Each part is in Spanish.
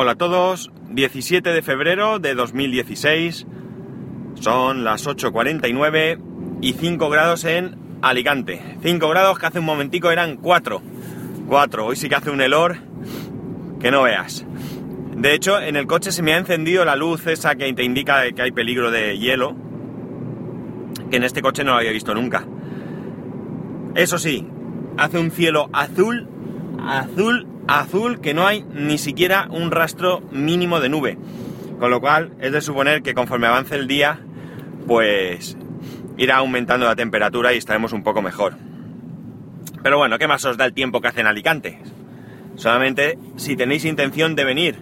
Hola a todos, 17 de febrero de 2016, son las 8.49 y 5 grados en Alicante. 5 grados que hace un momentico eran 4. 4, hoy sí que hace un helor que no veas. De hecho, en el coche se me ha encendido la luz esa que te indica que hay peligro de hielo, que en este coche no lo había visto nunca. Eso sí, hace un cielo azul, azul, azul, que no hay ni siquiera un rastro mínimo de nube. Con lo cual es de suponer que conforme avance el día, pues irá aumentando la temperatura y estaremos un poco mejor. Pero bueno, ¿qué más os da el tiempo que hace en Alicante? Solamente si tenéis intención de venir,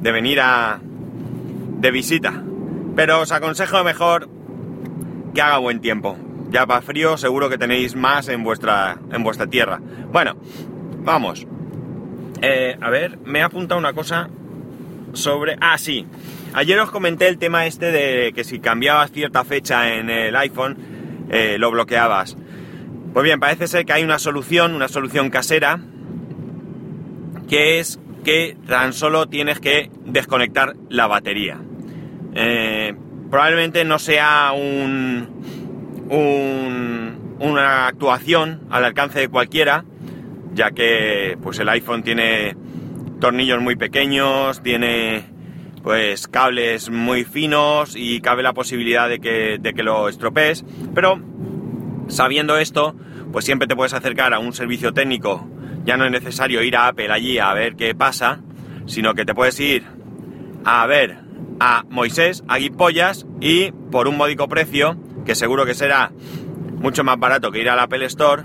de venir a... de visita. Pero os aconsejo mejor que haga buen tiempo. Ya para frío seguro que tenéis más en vuestra, en vuestra tierra. Bueno, vamos. Eh, a ver, me he apuntado una cosa sobre... Ah, sí. Ayer os comenté el tema este de que si cambiabas cierta fecha en el iPhone, eh, lo bloqueabas. Pues bien, parece ser que hay una solución, una solución casera, que es que tan solo tienes que desconectar la batería. Eh, probablemente no sea un, un, una actuación al alcance de cualquiera, ya que pues el iPhone tiene tornillos muy pequeños, tiene pues cables muy finos y cabe la posibilidad de que, de que lo estropees, pero sabiendo esto, pues siempre te puedes acercar a un servicio técnico, ya no es necesario ir a Apple allí a ver qué pasa, sino que te puedes ir a ver a Moisés, a Guipollas y por un módico precio, que seguro que será mucho más barato que ir al Apple Store,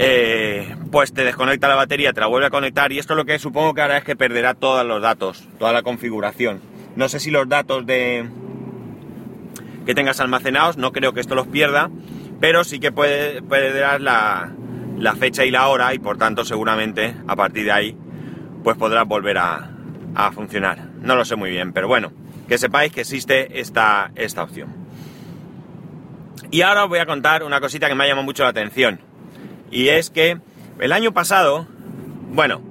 eh, pues te desconecta la batería, te la vuelve a conectar y esto lo que supongo que hará es que perderá todos los datos, toda la configuración. No sé si los datos de que tengas almacenados, no creo que esto los pierda, pero sí que puede, perderás la, la fecha y la hora y por tanto seguramente a partir de ahí pues podrás volver a, a funcionar. No lo sé muy bien, pero bueno, que sepáis que existe esta, esta opción. Y ahora os voy a contar una cosita que me ha llamado mucho la atención. Y es que el año pasado, bueno,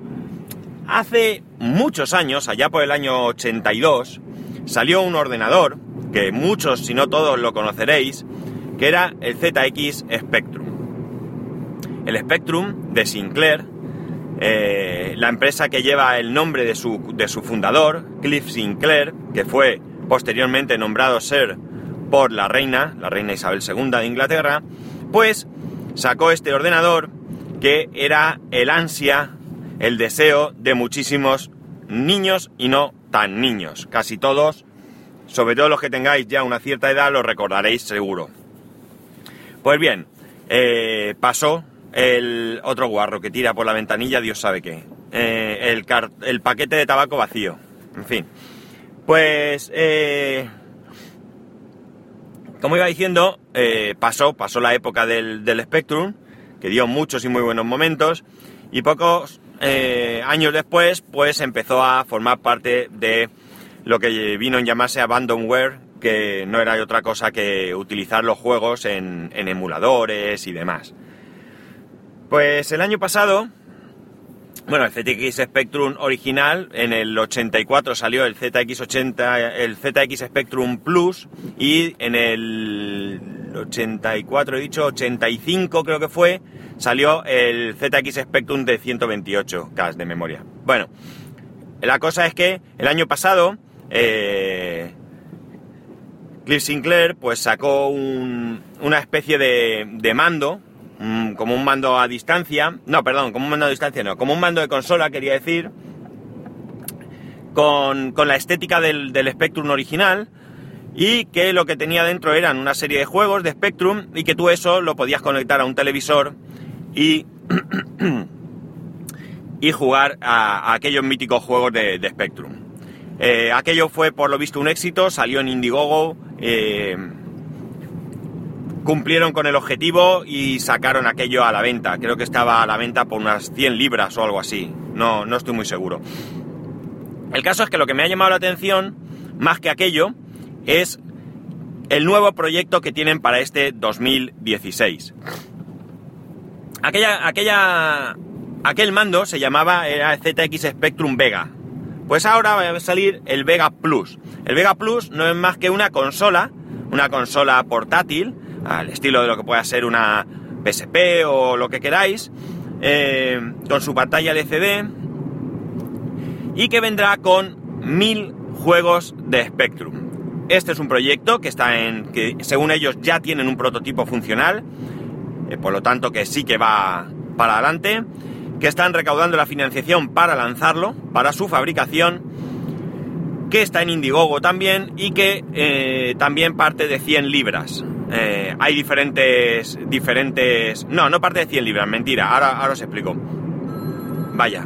hace muchos años, allá por el año 82, salió un ordenador, que muchos, si no todos, lo conoceréis, que era el ZX Spectrum. El Spectrum de Sinclair, eh, la empresa que lleva el nombre de su, de su fundador, Cliff Sinclair, que fue posteriormente nombrado Sir por la reina, la reina Isabel II de Inglaterra, pues sacó este ordenador que era el ansia, el deseo de muchísimos niños y no tan niños. Casi todos, sobre todo los que tengáis ya una cierta edad, lo recordaréis seguro. Pues bien, eh, pasó el otro guarro que tira por la ventanilla, Dios sabe qué. Eh, el, paquete de tabaco vacío. En fin. Pues, eh, como iba diciendo, eh, pasó, pasó la época del, del, Spectrum, que dio muchos y muy buenos momentos, y pocos eh, años después, pues empezó a formar parte de lo que vino en llamarse abandonware, que no era otra cosa que utilizar los juegos en, en emuladores y demás. Pues el año pasado, bueno, el ZX Spectrum original, en el 84 salió el ZX80, el ZX Spectrum Plus y en el 84, he dicho, 85 creo que fue, salió el ZX Spectrum de 128K de memoria. Bueno, la cosa es que el año pasado, eh, Cliff Sinclair pues sacó un, una especie de, de mando Mm, como un mando a distancia, no, perdón, como un mando a distancia, no, como un mando de consola, quería decir, con, la estética del, del, Spectrum original y que lo que tenía dentro eran una serie de juegos de Spectrum y que tú eso lo podías conectar a un televisor y, y jugar a, aquellos míticos juegos de, Spectrum. Eh, aquello fue por lo visto un éxito, salió en Indiegogo. Eh, cumplieron con el objetivo y sacaron aquello a la venta. Creo que estaba a la venta por unas 100 libras o algo así. No, no estoy muy seguro. El caso es que lo que me ha llamado la atención, más que aquello, es el nuevo proyecto que tienen para este 2016. Aquella, aquella, aquel mando se llamaba era ZX Spectrum Vega, Pues ahora va a salir el Vega Plus. El Vega Plus no es más que una consola, una consola portátil, al estilo de lo que pueda ser una PSP o lo que queráis, eh, con su pantalla LCD y que vendrá con mil juegos de Spectrum. Este es un proyecto que está en. que según ellos ya tienen un prototipo funcional, eh, por lo tanto que sí que va para adelante, que están recaudando la financiación para lanzarlo, para su fabricación, que está en Indiegogo también y que eh, también parte de 100 libras. Eh, hay diferentes. diferentes. No, no parte de 100 libras, mentira, ahora, ahora os explico. Vaya.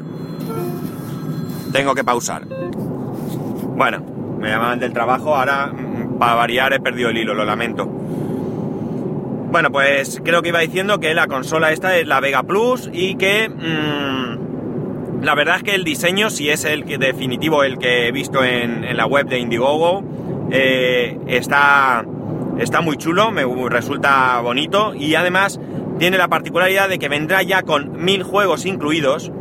Tengo que pausar. Bueno, me llamaban del trabajo, ahora mm, para variar he perdido el hilo, lo lamento. Bueno, pues creo que iba diciendo que la consola esta es la Vega Plus y que mmm, la verdad es que el diseño, si es el definitivo, el que he visto en, en la web de Indiegogo, eh, está, está muy chulo, me resulta bonito y además tiene la particularidad de que vendrá ya con mil juegos incluidos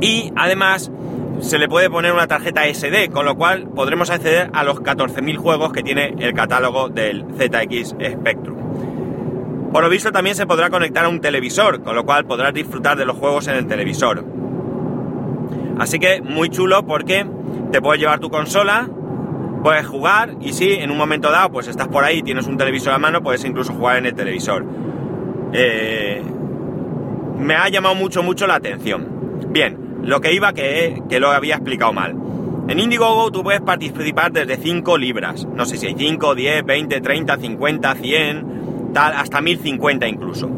y además se le puede poner una tarjeta SD, con lo cual podremos acceder a los 14.000 juegos que tiene el catálogo del ZX Spectrum. Por lo visto también se podrá conectar a un televisor, con lo cual podrás disfrutar de los juegos en el televisor. Así que muy chulo porque te puedes llevar tu consola, puedes jugar y si en un momento dado pues estás por ahí, tienes un televisor a mano, puedes incluso jugar en el televisor. Eh, me ha llamado mucho, mucho la atención. Bien, lo que iba que, que lo había explicado mal. En Indiegogo tú puedes participar desde 5 libras. No sé si hay 5, 10, 20, 30, 50, 100, tal, hasta 1050 incluso.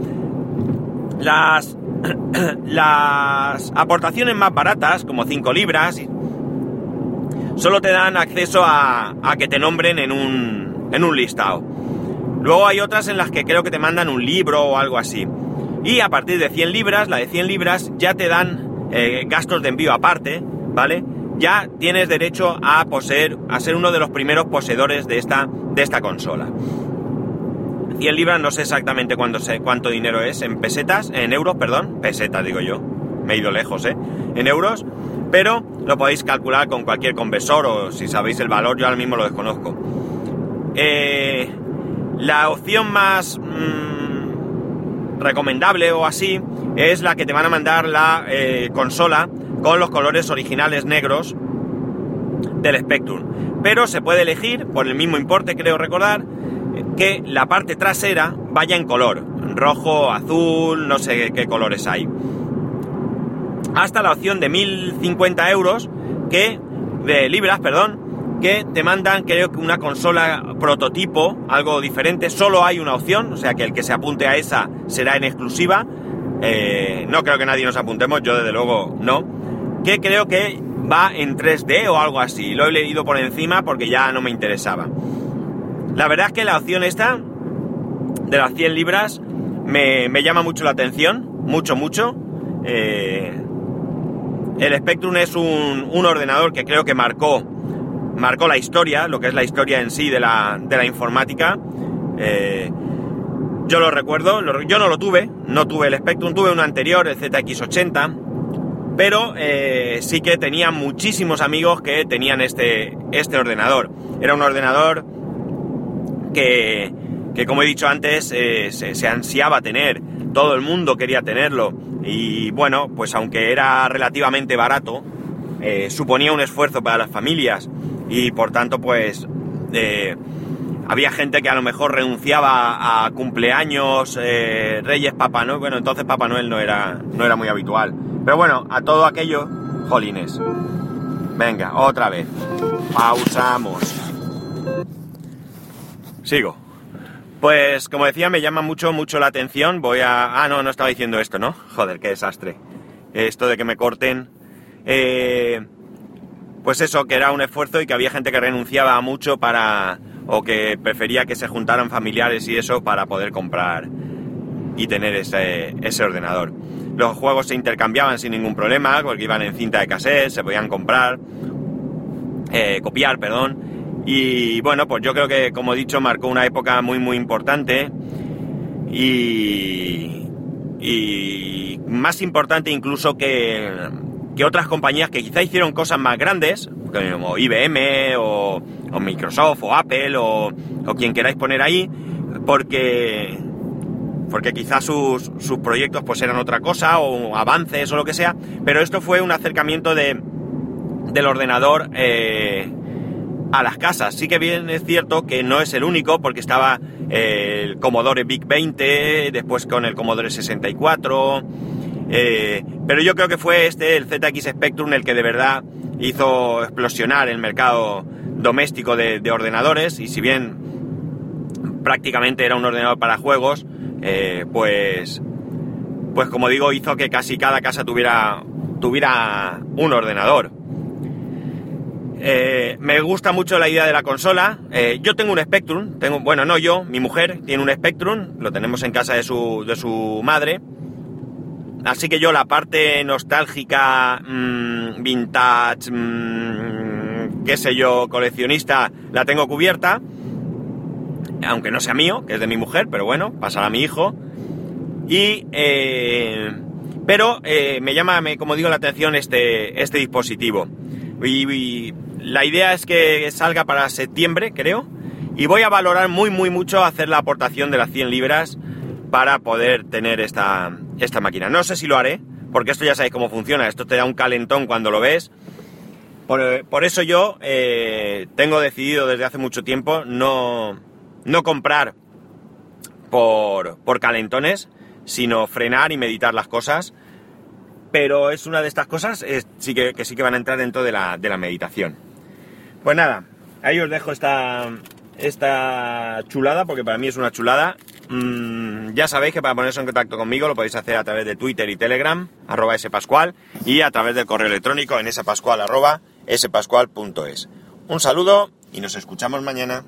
Las, las aportaciones más baratas, como 5 libras, solo te dan acceso a, a que te nombren en un, en un listado. Luego hay otras en las que creo que te mandan un libro o algo así. Y a partir de 100 libras, la de 100 libras, ya te dan eh, gastos de envío aparte, ¿vale? Ya tienes derecho a poseer, a ser uno de los primeros poseedores de esta, de esta consola. 100 libras no sé exactamente cuánto, cuánto dinero es, en pesetas, en euros, perdón, pesetas digo yo, me he ido lejos, ¿eh? En euros, pero lo podéis calcular con cualquier conversor o si sabéis el valor, yo ahora mismo lo desconozco. Eh, la opción más mm, recomendable o así es la que te van a mandar la eh, consola con los colores originales negros del Spectrum. Pero se puede elegir, por el mismo importe creo recordar, que la parte trasera vaya en color. Rojo, azul, no sé qué colores hay. Hasta la opción de 1050 euros, que, de libras, perdón, que te mandan creo que una consola prototipo, algo diferente. Solo hay una opción, o sea que el que se apunte a esa será en exclusiva eh, no creo que nadie nos apuntemos, yo desde luego no, que creo que va en 3D o algo así. Lo he leído por encima porque ya no me interesaba. La verdad es que la opción esta de las 100 libras me, llama mucho la atención, mucho, mucho. Eh, el Spectrum es un, ordenador que creo que marcó, marcó la historia, lo que es la historia en sí de la, de la informática. Eh, yo lo recuerdo, yo no lo tuve, no tuve el Spectrum, tuve uno anterior, el ZX80, pero eh, sí que tenía muchísimos amigos que tenían este, este ordenador. Era un ordenador que, que como he dicho antes, eh, se, ansiaba tener, todo el mundo quería tenerlo, y bueno, pues aunque era relativamente barato, eh, suponía un esfuerzo para las familias, y por tanto, pues había gente que a lo mejor renunciaba a cumpleaños, eh, Reyes, Papá Noel. Bueno, entonces Papá Noel no era, no era muy habitual. Pero bueno, a todo aquello, jolines. Venga, otra vez. Pausamos. Sigo. Pues como decía, me llama mucho, mucho la atención. Voy a... Ah, no, no estaba diciendo esto, ¿no? Joder, qué desastre. Esto de que me corten. Eh... Pues eso, que era un esfuerzo y que había gente que renunciaba a mucho para o que prefería que se juntaran familiares y eso para poder comprar y tener ese, ordenador. Los juegos se intercambiaban sin ningún problema, porque iban en cinta de cassette, se podían comprar, eh, copiar, perdón. Y bueno, pues yo creo que, como he dicho, marcó una época muy, muy importante. Y, más importante incluso que, que otras compañías que quizá hicieron cosas más grandes, como IBM o, Microsoft o Apple o, quien queráis poner ahí, porque, porque quizás sus, sus, proyectos pues eran otra cosa o avances o lo que sea, pero esto fue un acercamiento de, del ordenador eh, a las casas. Sí que bien es cierto que no es el único, porque estaba eh, el Commodore VIC 20, después con el Commodore 64, eh, pero yo creo que fue este, el ZX Spectrum, el que de verdad hizo explosionar el mercado doméstico de, ordenadores, y si bien prácticamente era un ordenador para juegos, eh, pues, pues como digo, hizo que casi cada casa tuviera, tuviera un ordenador. Eh, me gusta mucho la idea de la consola. Eh, yo tengo un Spectrum, tengo, bueno, no yo, mi mujer tiene un Spectrum, lo tenemos en casa de su, de su madre. Así que yo la parte nostálgica, mmm, vintage, mmm, qué sé yo, coleccionista, la tengo cubierta. Aunque no sea mío, que es de mi mujer, pero bueno, pasará a mi hijo. Y... Eh, pero me llama, como digo, la atención este, este dispositivo. La idea es que salga para septiembre, creo. Y voy a valorar muy, muy mucho hacer la aportación de las 100 libras para poder tener esta, esta máquina. No sé si lo haré, porque esto ya sabéis cómo funciona. Esto te da un calentón cuando lo ves. Por, eso yo eh, tengo decidido desde hace mucho tiempo no, no comprar por, por calentones, sino frenar y meditar las cosas. Pero es una de estas cosas sí que, que, sí que van a entrar dentro de la, de la meditación. Pues nada, ahí os dejo esta, esta chulada, porque para mí es una chulada. Mm, ya sabéis que para ponerse en contacto conmigo lo podéis hacer a través de Twitter y Telegram, arroba spascual, y a través del correo electrónico en spascual arroba spascual.es. Un saludo y nos escuchamos mañana.